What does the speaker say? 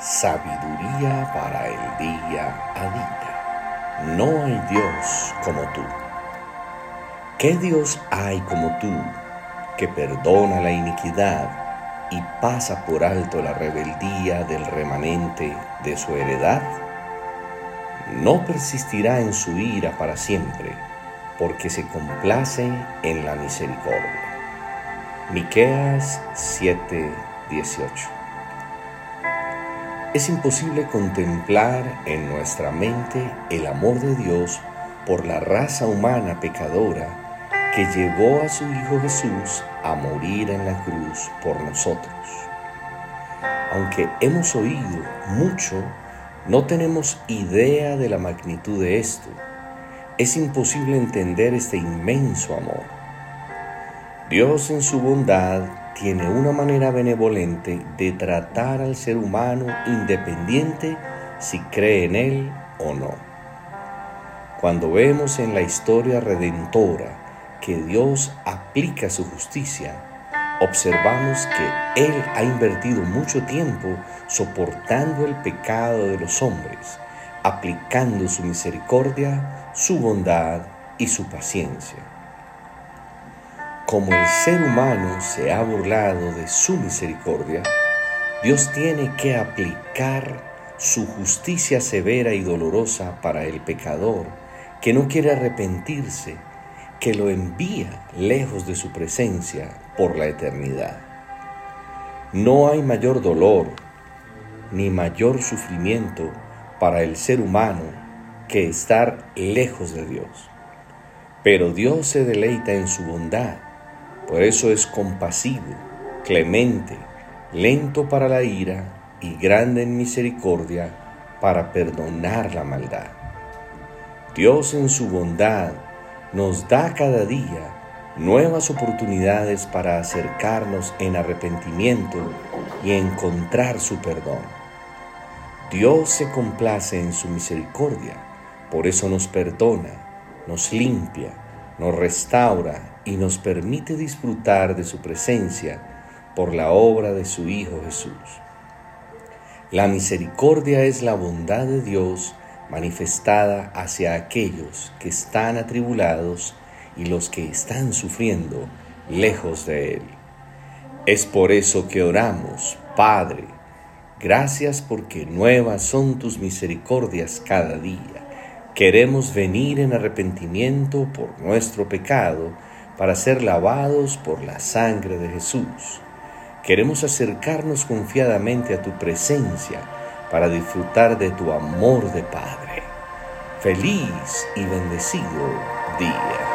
Sabiduría para el día a día. No hay Dios como tú. ¿Qué Dios hay como tú que perdona la iniquidad y pasa por alto la rebeldía del remanente de su heredad? No persistirá en su ira para siempre, porque se complace en la misericordia. Miqueas 7:18 es imposible contemplar en nuestra mente el amor de Dios por la raza humana pecadora que llevó a su Hijo Jesús a morir en la cruz por nosotros. Aunque hemos oído mucho, no tenemos idea de la magnitud de esto. Es imposible entender este inmenso amor. Dios en su bondad tiene una manera benevolente de tratar al ser humano independiente si cree en él o no. Cuando vemos en la historia redentora que Dios aplica su justicia, observamos que Él ha invertido mucho tiempo soportando el pecado de los hombres, aplicando su misericordia, su bondad y su paciencia como el ser humano se ha burlado de su misericordia, Dios tiene que aplicar su justicia severa y dolorosa para el pecador que no quiere arrepentirse, que lo envía lejos de su presencia por la eternidad. No hay mayor dolor ni mayor sufrimiento para el ser humano que estar lejos de Dios. Pero Dios se deleita en su bondad por eso es compasivo, clemente, lento para la ira y grande en misericordia para perdonar la maldad. Dios en su bondad nos da cada día nuevas oportunidades para acercarnos en arrepentimiento y encontrar su perdón. Dios se complace en su misericordia, por eso nos perdona, nos limpia, nos restaura y nos permite disfrutar de su presencia por la obra de su Hijo Jesús. La misericordia es la bondad de Dios manifestada hacia aquellos que están atribulados y los que están sufriendo lejos de Él. Es por eso que oramos, Padre, gracias porque nuevas son tus misericordias cada día. Queremos venir en arrepentimiento por nuestro pecado, para ser lavados por la sangre de Jesús. Queremos acercarnos confiadamente a tu presencia para disfrutar de tu amor de Padre. Feliz y bendecido día.